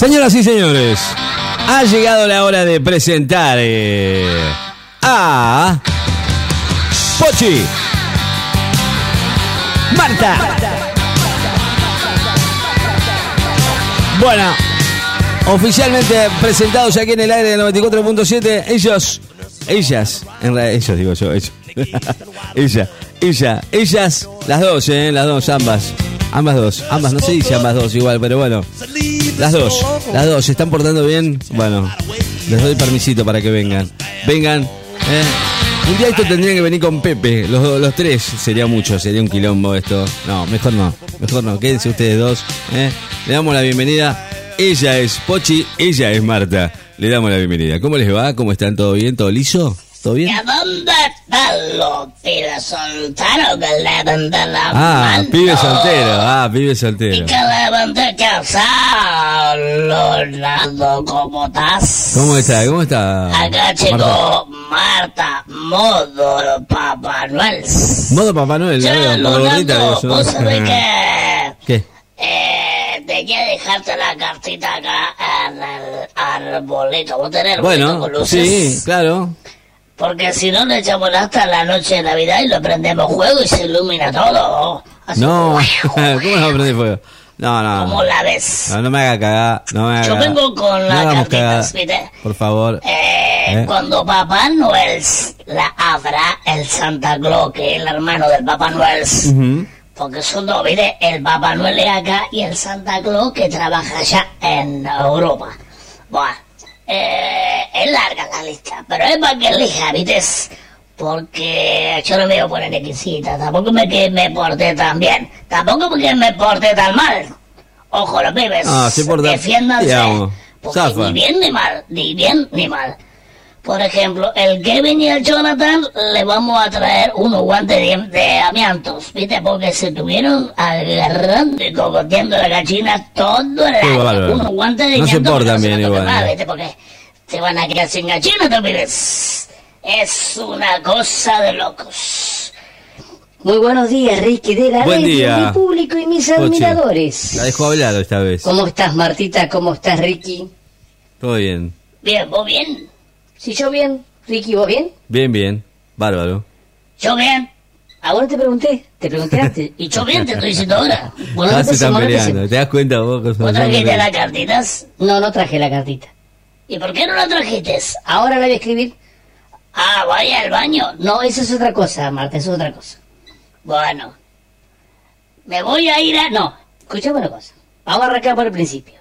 Señoras y señores, ha llegado la hora de presentar eh, a Pochi, Marta. Bueno, oficialmente presentados aquí en el aire del 94.7, ellos, ellas, en realidad, ellos digo yo, ellos. ella, ella, ellas, las dos, eh, las dos, ambas. Ambas dos, ambas, no se dice ambas dos igual, pero bueno. Las dos, las dos, ¿se están portando bien? Bueno, les doy permisito para que vengan. Vengan. eh. Un día esto tendría que venir con Pepe, los, los tres, sería mucho, sería un quilombo esto. No, mejor no, mejor no, quédense ustedes dos. eh. Le damos la bienvenida. Ella es Pochi, ella es Marta. Le damos la bienvenida. ¿Cómo les va? ¿Cómo están? ¿Todo bien? ¿Todo liso? ¿Todo bien? ¿Y a dónde están los solteros que de la Ah, mano? pibe soltero, ah, pibe Y soltero. que deben de casarlo, Leonardo, ¿cómo estás? ¿Cómo está? ¿Cómo está? Acá, chico, Marta, modo Papá Noel. Modo Papá Noel, Che, veo, por gordita, digo yo. que... ¿Qué? Eh, tenía que dejarte la cartita acá en el arbolito. ¿Vos tenés arbolito Bueno, con luces? sí, claro. Porque si no le echamos hasta la noche de Navidad y lo prendemos fuego y se ilumina todo. Así, No, ¿cómo no prende fuego? No, no. ¿Cómo la ves? No, no me haga cagar, no me haga Yo vengo con No las hagamos cartitas, ¿viste? Por favor. Eh, ¿Eh? Cuando Papá Noel la abra, el Santa Claus, que es el hermano del Papá Noel, porque son dos, ¿viste? El Papá Noel es acá y el Santa Claus que trabaja allá en Europa. Bueno, eh, es larga la lista, pero es para que elija, ¿viste? Porque yo no me voy a poner exquisita, tampoco me que me porté tan bien, tampoco porque me porté tan mal. Ojo, los pibes, Ah, porta- defiéndanse, porque ni bien ni mal, ni bien ni mal. Por ejemplo, el Kevin y el Jonathan le vamos a traer unos guantes de, de amiantos, ¿viste? Porque se estuvieron agarrando y cogoteando la gallina todo el año. bárbaro. Unos guantes de No se amiantos portan se bien igual, más, ¿eh? ¿viste? Porque te van a quedar sin gallina, ¿te pibes? Es una cosa de locos. Muy buenos días, Ricky de la Buen día. mi público y mis admiradores. La dejo hablar esta vez. ¿Cómo estás, Martita? ¿Cómo estás, Ricky? Todo bien. Bien, ¿vos bien? Si yo bien, Ricky, ¿vos bien? Bien, bien. Bárbaro. ¿Yo bien? Ahora te pregunté, te pregunté antes. ¿Y yo bien te estoy diciendo ahora? Bueno, Ah, se están peleando. ¿Te das cuenta vos? ¿Vos trajiste las cartitas? No, no traje la cartita. ¿Y por qué no la trajiste? Ahora la voy a escribir. Ah, vaya al baño. No, eso es otra cosa, Marta, eso es otra cosa. Bueno, me voy a ir a... No, Escuchame una cosa. Vamos a arrancar por el principio.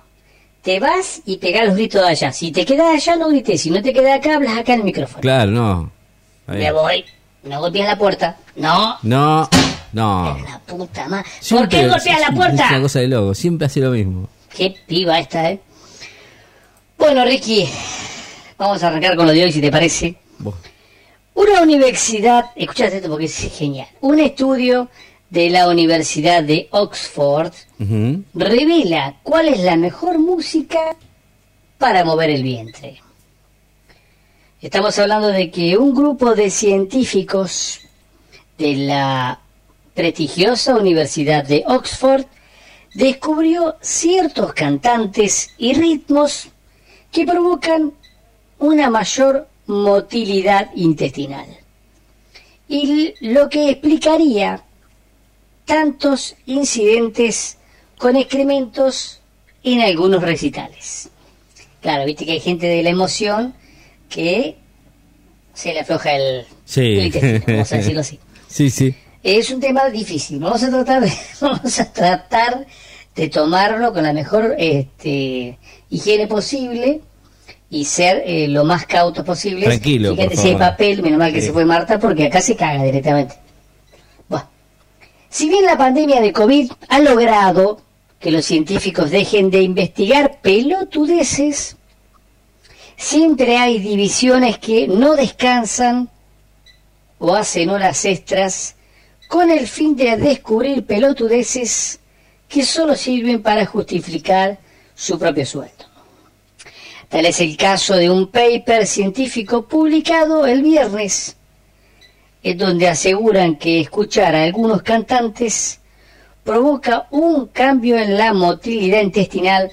Te vas y pegás los gritos de allá. Si te quedas allá, no grites. Si no te quedas acá, hablas acá en el micrófono. Claro, no. Está me voy. No golpees la puerta. No, No, no. la puta madre. ¿Por qué golpeas la Es puerta? una cosa de loco. Siempre hace lo mismo. Qué piba esta, ¿eh? Bueno, Ricky, vamos a arrancar con lo de hoy, si te parece. Una universidad, escuchate esto porque es genial. Un estudio de la Universidad de Oxford revela cuál es la mejor música para mover el vientre. Estamos hablando de que un grupo de científicos de la prestigiosa Universidad de Oxford descubrió ciertos cantantes y ritmos que provocan una mayor motilidad intestinal. Y lo que explicaría tantos incidentes con excrementos en algunos recitales. Claro, viste que hay gente de la emoción que se le afloja el, Sí. el intestino, vamos a decirlo así. Sí, sí. Es un tema difícil. Vamos a tratar de, vamos a tratar de tomarlo con la mejor este, higiene posible y ser eh, lo más cautos posible. Tranquilo, Fíjate por si hay papel, menos mal que Sí. se fue Marta porque acá se caga directamente. Si bien la pandemia de COVID ha logrado que los científicos dejen de investigar pelotudeces, siempre hay divisiones que no descansan o hacen horas extras con el fin de descubrir pelotudeces que solo sirven para justificar su propio sueldo. Tal es el caso de un paper científico publicado el viernes, en donde aseguran que escuchar a algunos cantantes provoca un cambio en la motilidad intestinal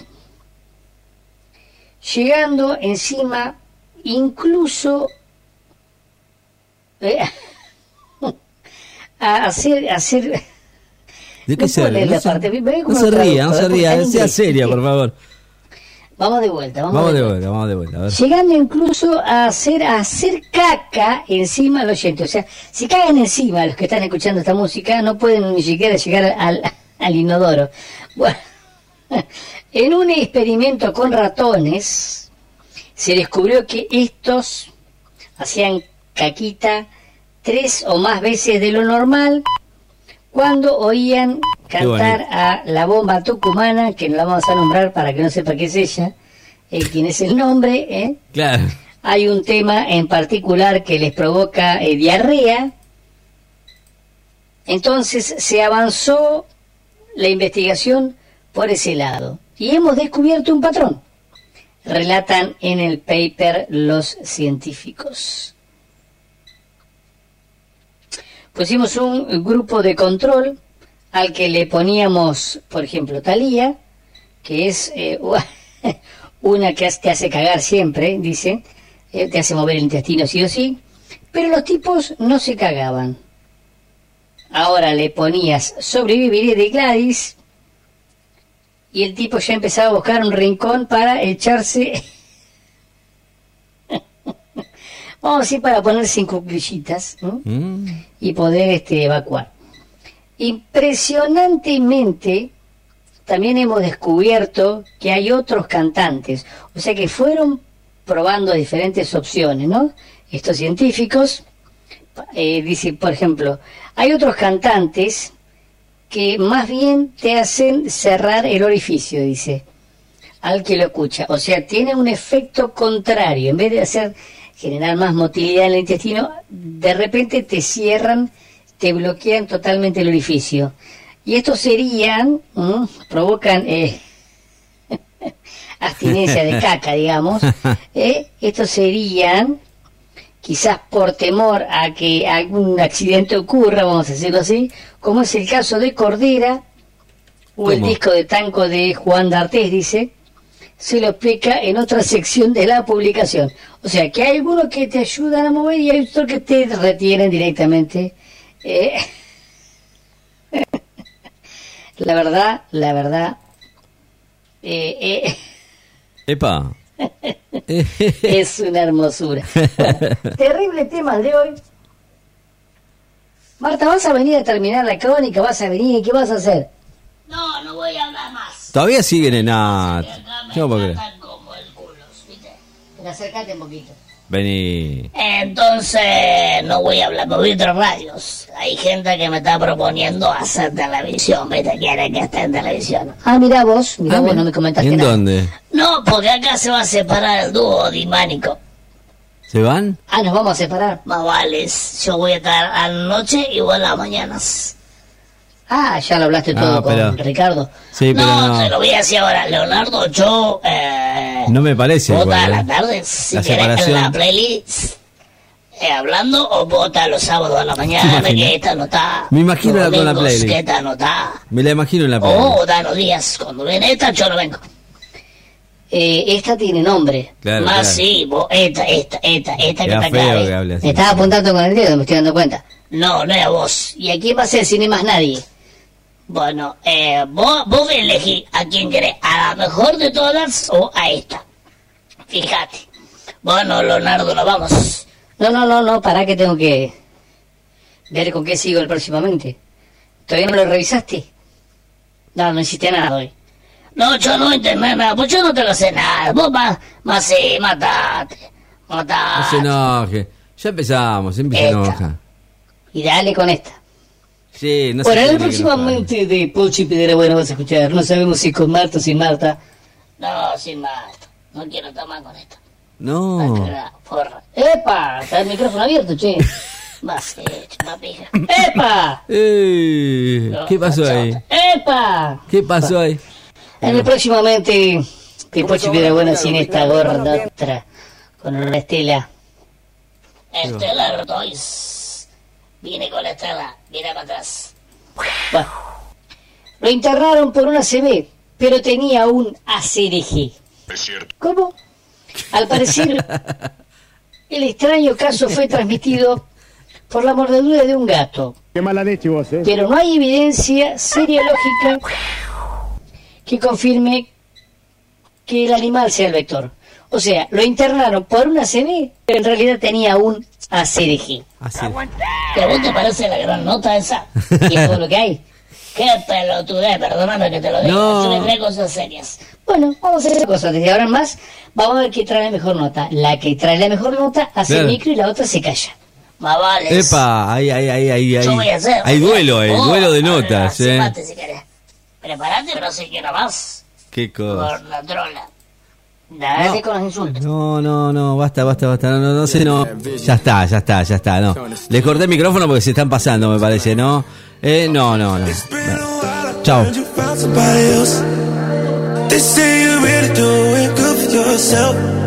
llegando encima incluso eh, a hacer, a hacer ¿De qué se ríe? No se, ría, no se porque ría. Sea seria, por favor. Vamos de vuelta, vamos, Vamos de vuelta. vuelta, vamos de vuelta. A ver. Llegando incluso a hacer, a hacer caca encima al oyente. O sea, si cagan encima los que están escuchando esta música, no pueden ni siquiera llegar al, al inodoro. Bueno, en un experimento con ratones, se descubrió que estos hacían caquita tres o más veces de lo normal cuando oían cantar a la bomba tucumana, que no la vamos a nombrar para que no sepa qué es ella, eh, quién es el nombre, ¿eh? Claro. hay un tema en particular que les provoca eh, diarrea. Entonces se avanzó la investigación por ese lado y hemos descubierto un patrón, relatan en el paper los científicos. Pusimos un grupo de control al que le poníamos, por ejemplo, Talía, que es eh, una que te hace cagar siempre, dice, eh, te hace mover el intestino sí o sí, pero los tipos no se cagaban. Ahora le ponías sobreviviré de Gladys y el tipo ya empezaba a buscar un rincón para echarse, vamos a decir, para ponerse en cuclillitas ¿no? Mm. y poder este, evacuar. Impresionantemente, también hemos descubierto que hay otros cantantes, o sea que fueron probando diferentes opciones, ¿no? Estos científicos, eh, dice, por ejemplo, hay otros cantantes que más bien te hacen cerrar el orificio, dice, al que lo escucha. O sea, tiene un efecto contrario. En vez de hacer generar más motilidad en el intestino, de repente te cierran, te bloquean totalmente el orificio. Y estos serían, ¿m? provocan eh, abstinencia de caca, digamos. eh, estos serían, quizás por temor a que algún accidente ocurra, vamos a decirlo así, como es el caso de Cordera, o el disco de tanco de Juan D'Artés, dice, se lo explica en otra sección de la publicación. O sea, que hay algunos que te ayudan a mover y hay otros que te retienen directamente. Eh, la verdad, la verdad, eh, eh, Epa. es una hermosura. Bueno, terrible tema de hoy. Marta, ¿vas a venir a terminar la crónica? ¿Vas a venir? ¿Qué vas a hacer? No, no voy a hablar más. Todavía siguen en nada. Que acá me Yo no como el culo, ¿viste? Pero acércate un poquito. Vení. Entonces, no voy a hablar, me voy a otras radios. Hay gente que me está proponiendo hacer televisión, ¿viste? Quiere que esté en televisión. Ah, mira vos, mira Ah, vos, no me comentaste ¿En nada. dónde? No, porque acá se va a separar el dúo dimánico. ¿Se van? Ah, nos vamos a separar. Más vale, yo voy a estar a la noche y vos a las mañanas. Ah, ya lo hablaste Ah, todo con Ricardo. Sí, pero no, te lo voy a decir ahora. Leonardo, yo... Eh, No me parece vota a igual. la ¿eh? tarde, si La querés, en la playlist. eh, hablando o vota los sábados a la mañana, imaginas? que esta no está. Me imagino los la- con la playlist. Que esta no está. Me la imagino en la O playlist. Dano Díaz, cuando viene esta, yo no vengo. Eh, esta tiene nombre. Claro, Más claro. sí, vos, esta, esta, esta, esta que está acá. que. Me estaba apuntando con el dedo, me estoy dando cuenta. No, no es a vos. ¿Y a quién va a ser si no hay más nadie? Bueno, eh, vos, vos elegís a quién querés, a la mejor de todas o a esta. Fíjate. Bueno, Leonardo, nos vamos. No, no, no, no, para que tengo que ver con qué sigo el próximamente. ¿Todavía no lo revisaste? No, no hiciste nada hoy. No, yo no entendí nada, pues yo no te lo sé nada. Vos más, más sí, matate. No Matate. se enoje. Ya empezamos, siempre se enoja. Y dale con esta. Sí, no. Bueno, que nos próximamente de Pochi Piedra Bueno vas a escuchar. No sabemos si con Marta o sin Marta. No, sin más. No quiero tomar con esto. No. Acá, Porra. ¡Epa! Está el micrófono abierto, che. Más hecho, más pija. ¡Epa! Eh, ¿Qué pasó ahí? ¡Epa! ¿Qué pasó ahí? En el próximamente de Pochi Piedra Buena sin esta gorda otra. Con una estela. Estela Rotois. Viene con la estela. Mira para atrás. Bueno. Lo internaron por una CB, pero tenía un ACDG. Es cierto. ¿Cómo? Al parecer, el extraño caso fue transmitido por la mordedura de un gato. Qué mala leche vos, ¿eh? Pero no hay evidencia seriológica que confirme que el animal sea el vector. O sea, lo internaron por una CD, pero en realidad tenía un ACDG. Así. ¿Que a vos te parece la gran nota esa? Y es todo lo que hay. Qué pelotudez, perdóname que te lo diga. No. Cree cosas serias. Bueno, vamos a hacer cosas. Desde ahora en más, vamos a ver quién trae la mejor nota. La que trae la mejor nota hace el micro y la otra se calla. Más vale. Epa, ahí, ahí, ahí, ahí, Yo voy a hacer. Hay duelo, eh, Oh, duelo de notas, eh. si querés. Preparate, pero si quiero más. Qué cosa. Por la trola. Dale con los insultos. No, no, no, basta, basta, basta. No, no, no sé, no. Ya está, ya está, ya está, no. Les corté el micrófono porque se están pasando, me parece, ¿no? Eh, no, no, no. Chao. Somebody else. They say you're ready to do it good for yourself.